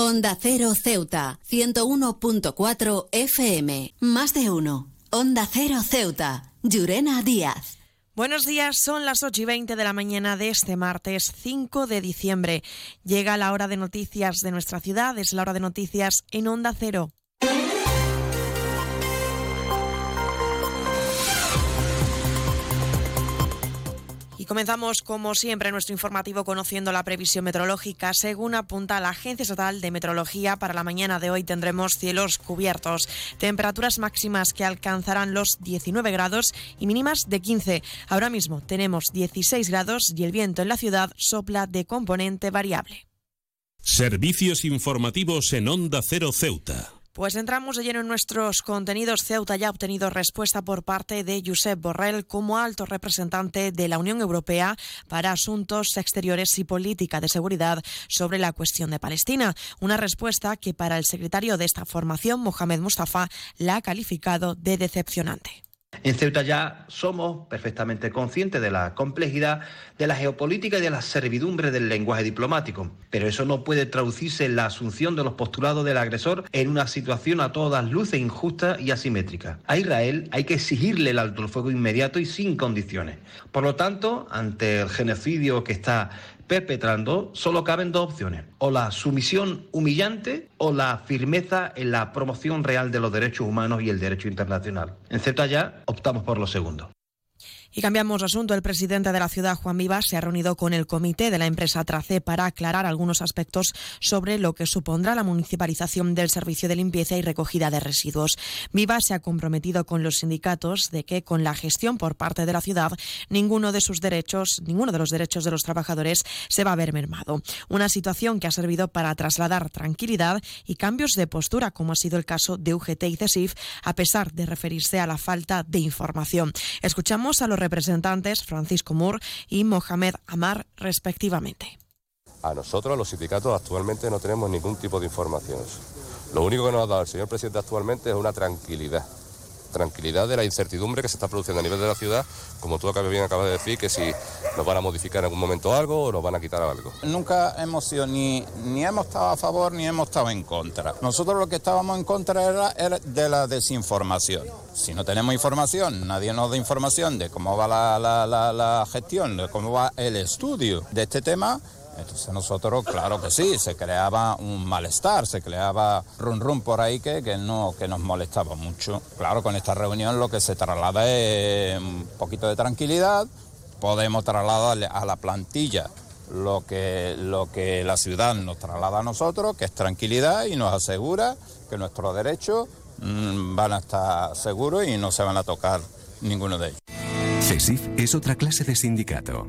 Onda Cero Ceuta, 101.4 FM. Más de uno. Onda Cero Ceuta. Llurena Díaz. Buenos días, son las 8 y 20 de la mañana de este martes 5 de diciembre. Llega la hora de noticias de nuestra ciudad, es la hora de noticias en Onda Cero. Comenzamos, como siempre, nuestro informativo conociendo la previsión meteorológica. Según apunta la Agencia Estatal de Meteorología, para la mañana de hoy tendremos cielos cubiertos, temperaturas máximas que alcanzarán los 19 grados y mínimas de 15. Ahora mismo tenemos 16 grados y el viento en la ciudad sopla de componente variable. Servicios informativos en Onda Cero Ceuta. Pues entramos de lleno en nuestros contenidos. Ceuta ya ha obtenido respuesta por parte de Josep Borrell como alto representante de la Unión Europea para Asuntos Exteriores y Política de Seguridad sobre la cuestión de Palestina. Una respuesta que para el secretario de esta formación, Mohamed Mustafa, la ha calificado de decepcionante. En Ceuta ya somos perfectamente conscientes de la complejidad de la geopolítica y de la servidumbre del lenguaje diplomático, pero eso no puede traducirse en la asunción de los postulados del agresor en una situación a todas luces injusta y asimétrica. A Israel hay que exigirle el alto el fuego inmediato y sin condiciones. Por lo tanto, ante el genocidio que está perpetrando, solo caben dos opciones, o la sumisión humillante o la firmeza en la promoción real de los derechos humanos y el derecho internacional. En ya optamos por lo segundo. Y cambiamos de asunto. El presidente de la ciudad, Juan Vivas, se ha reunido con el comité de la empresa Trace para aclarar algunos aspectos sobre lo que supondrá la municipalización del servicio de limpieza y recogida de residuos. Vivas se ha comprometido con los sindicatos de que con la gestión por parte de la ciudad ninguno de sus derechos, ninguno de los derechos de los trabajadores se va a ver mermado. Una situación que ha servido para trasladar tranquilidad y cambios de postura, como ha sido el caso de UGT y CESIF, a pesar de referirse a la falta de información. Escuchamos a los representantes Francisco Mur y Mohamed Amar, respectivamente. A nosotros, los sindicatos, actualmente no tenemos ningún tipo de información. Lo único que nos ha dado el señor presidente actualmente es una tranquilidad tranquilidad de la incertidumbre que se está produciendo a nivel de la ciudad, como tú bien acabas de decir, que si nos van a modificar en algún momento algo o nos van a quitar algo. Nunca hemos sido ni, ni hemos estado a favor ni hemos estado en contra. Nosotros lo que estábamos en contra era, de la desinformación. Si no tenemos información, nadie nos da información de cómo va la, la, la gestión, de cómo va el estudio de este tema, entonces nosotros, claro que sí, se creaba un malestar, se creaba rum rum por ahí que, que, no, que nos molestaba mucho. Claro, con esta reunión lo que se traslada es un poquito de tranquilidad, podemos trasladar a la plantilla lo que, lo que la ciudad nos traslada a nosotros, que es tranquilidad y nos asegura que nuestros derechos mm, van a estar seguros y no se van a tocar ninguno de ellos. CESIF es otra clase de sindicato.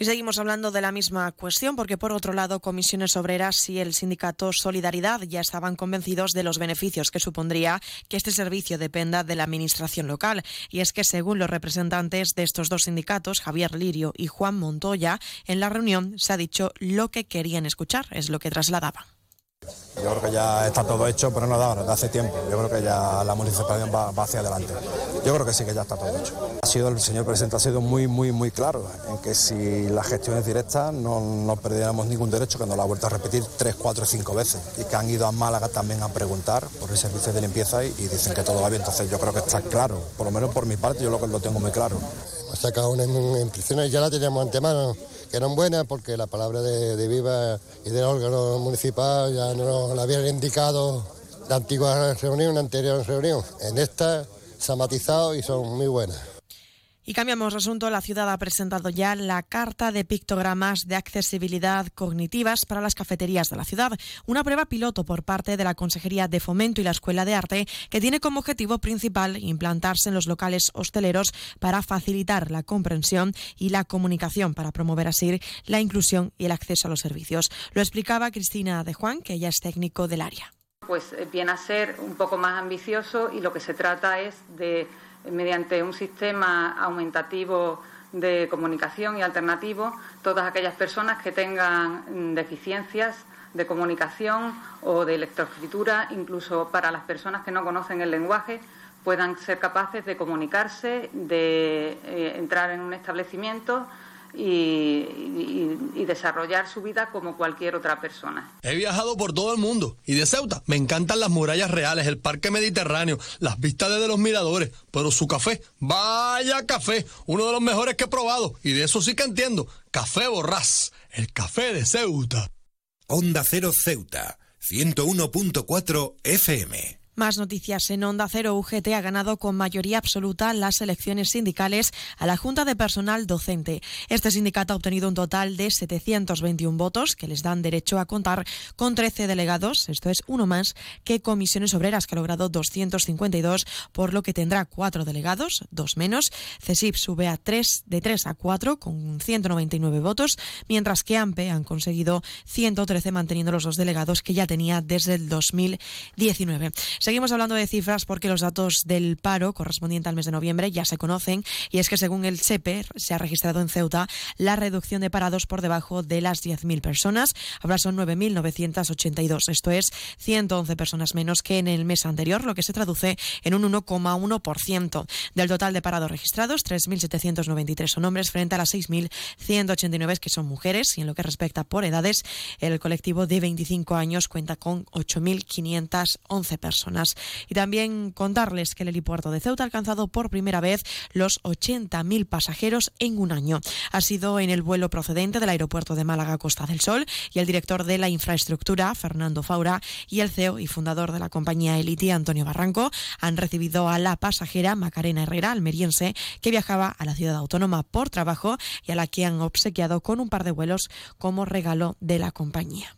Y seguimos hablando de la misma cuestión porque, por otro lado, comisiones obreras y el sindicato Solidaridad ya estaban convencidos de los beneficios que supondría que este servicio dependa de la administración local. Y es que, según los representantes de estos dos sindicatos, Javier Lirio y Juan Montoya, en la reunión se ha dicho lo que querían escuchar, es lo que trasladaban. Yo creo que ya está todo hecho, pero no de ahora, de hace tiempo. Yo creo que ya la municipalidad va, hacia adelante. Yo creo que sí que ya está todo hecho. Ha sido el señor presidente ha sido muy, muy, muy claro en que si la gestión es directa no, no perdiéramos ningún derecho, que nos lo ha vuelto a repetir tres, cuatro, cinco veces. Y que han ido a Málaga también a preguntar por el servicio de limpieza y, dicen que todo va bien. Entonces yo creo que está claro, por lo menos por mi parte, yo lo, tengo muy claro. Ha sacado una impresión y ya la teníamos antemano que eran buenas porque la palabra de, Viva y del órgano municipal ya nos la habían indicado la antigua reunión, la anterior reunión. En esta se ha matizado y son muy buenas. Y cambiamos de asunto. La ciudad ha presentado ya la carta de pictogramas de accesibilidad cognitivas para las cafeterías de la ciudad. Una prueba piloto por parte de la Consejería de Fomento y la Escuela de Arte que tiene como objetivo principal implantarse en los locales hosteleros para facilitar la comprensión y la comunicación para promover así la inclusión y el acceso a los servicios. Lo explicaba Cristina de Juan, que ella es técnico del área. Pues eh, viene a ser un poco más ambicioso y lo que se trata es de mediante un sistema aumentativo de comunicación y alternativo todas aquellas personas que tengan deficiencias de comunicación o de electroescritura, incluso para las personas que no conocen el lenguaje, puedan ser capaces de comunicarse, de eh, entrar en un establecimiento y, desarrollar su vida como cualquier otra persona. He viajado por todo el mundo y de Ceuta me encantan las murallas reales, el parque mediterráneo, las vistas desde los miradores, pero su café, vaya café, uno de los mejores que he probado y de eso sí que entiendo, Café Borrás, el café de Ceuta. Onda Cero Ceuta, 101.4 FM. Más noticias en Onda Cero. UGT ha ganado con mayoría absoluta las elecciones sindicales a la Junta de Personal Docente. Este sindicato ha obtenido un total de 721 votos que les dan derecho a contar con 13 delegados, esto es uno más que Comisiones Obreras, que ha logrado 252, por lo que tendrá cuatro delegados, dos menos. CESIP sube a 3, de 3 a 4 con 199 votos, mientras que AMPE han conseguido 113 manteniendo los dos delegados que ya tenía desde el 2019. Seguimos hablando de cifras porque los datos del paro correspondiente al mes de noviembre ya se conocen y es que según el SEPER se ha registrado en Ceuta la reducción de parados por debajo de las 10.000 personas. Ahora son 9.982, esto es 111 personas menos que en el mes anterior, lo que se traduce en un 1,1%. Del total de parados registrados, 3.793 son hombres frente a las 6.189 que son mujeres y en lo que respecta por edades, el colectivo de 25 años cuenta con 8.511 personas. Y también contarles que el helipuerto de Ceuta ha alcanzado por primera vez los 80.000 pasajeros en un año. Ha sido en el vuelo procedente del aeropuerto de Málaga Costa del Sol y el director de la infraestructura, Fernando Faura, y el CEO y fundador de la compañía Eliti, Antonio Barranco, han recibido a la pasajera Macarena Herrera, almeriense, que viajaba a la ciudad autónoma por trabajo y a la que han obsequiado con un par de vuelos como regalo de la compañía.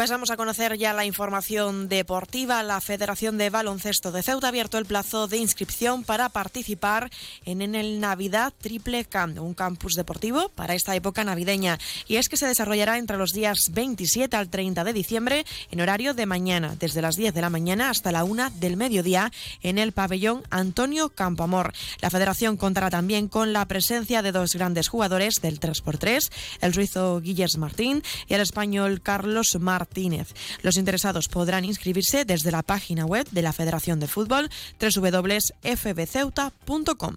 Pasamos a conocer ya la información deportiva. La Federación de Baloncesto de Ceuta ha abierto el plazo de inscripción para participar en, el Navidad Triple Camp, un campus deportivo para esta época navideña. Y es que se desarrollará entre los días 27 al 30 de diciembre en horario de mañana, desde las 10 de la mañana hasta la 1 del mediodía en el pabellón Antonio Campoamor. La Federación contará también con la presencia de dos grandes jugadores del 3x3, el suizo Guillermo Martín y el español Carlos Martín los interesados podrán inscribirse desde la página web de la Federación de Fútbol www.fbceuta.com.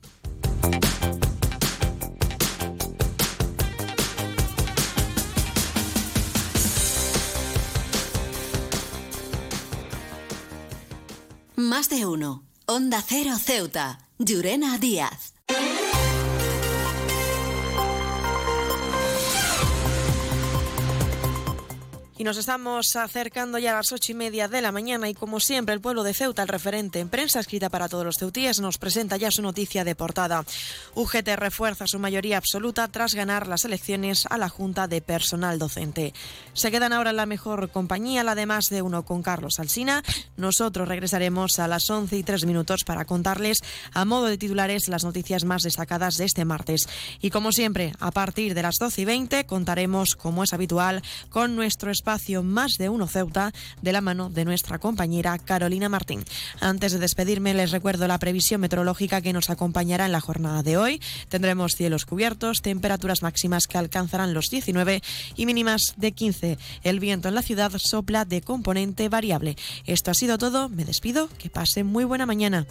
Más de uno. Onda Cero Ceuta. Llurena Díaz. Y nos estamos acercando ya a las ocho y media de la mañana y como siempre el pueblo de Ceuta, el referente en prensa escrita para todos los ceutíes, nos presenta ya su noticia de portada. UGT refuerza su mayoría absoluta tras ganar las elecciones a la Junta de Personal Docente. Se quedan ahora en la mejor compañía, la de más de uno con Carlos Alsina. Nosotros regresaremos a las once y tres minutos para contarles a modo de titulares las noticias más destacadas de este martes. Y como siempre, a partir de las doce y veinte contaremos, como es habitual, con nuestro espacio Más de Uno Ceuta de la mano de nuestra compañera Carolina Martín. Antes de despedirme, les recuerdo la previsión meteorológica que nos acompañará en la jornada de hoy. Tendremos cielos cubiertos, temperaturas máximas que alcanzarán los 19 y mínimas de 15. El viento en la ciudad sopla de componente variable. Esto ha sido todo. Me despido. Que pasen muy buena mañana.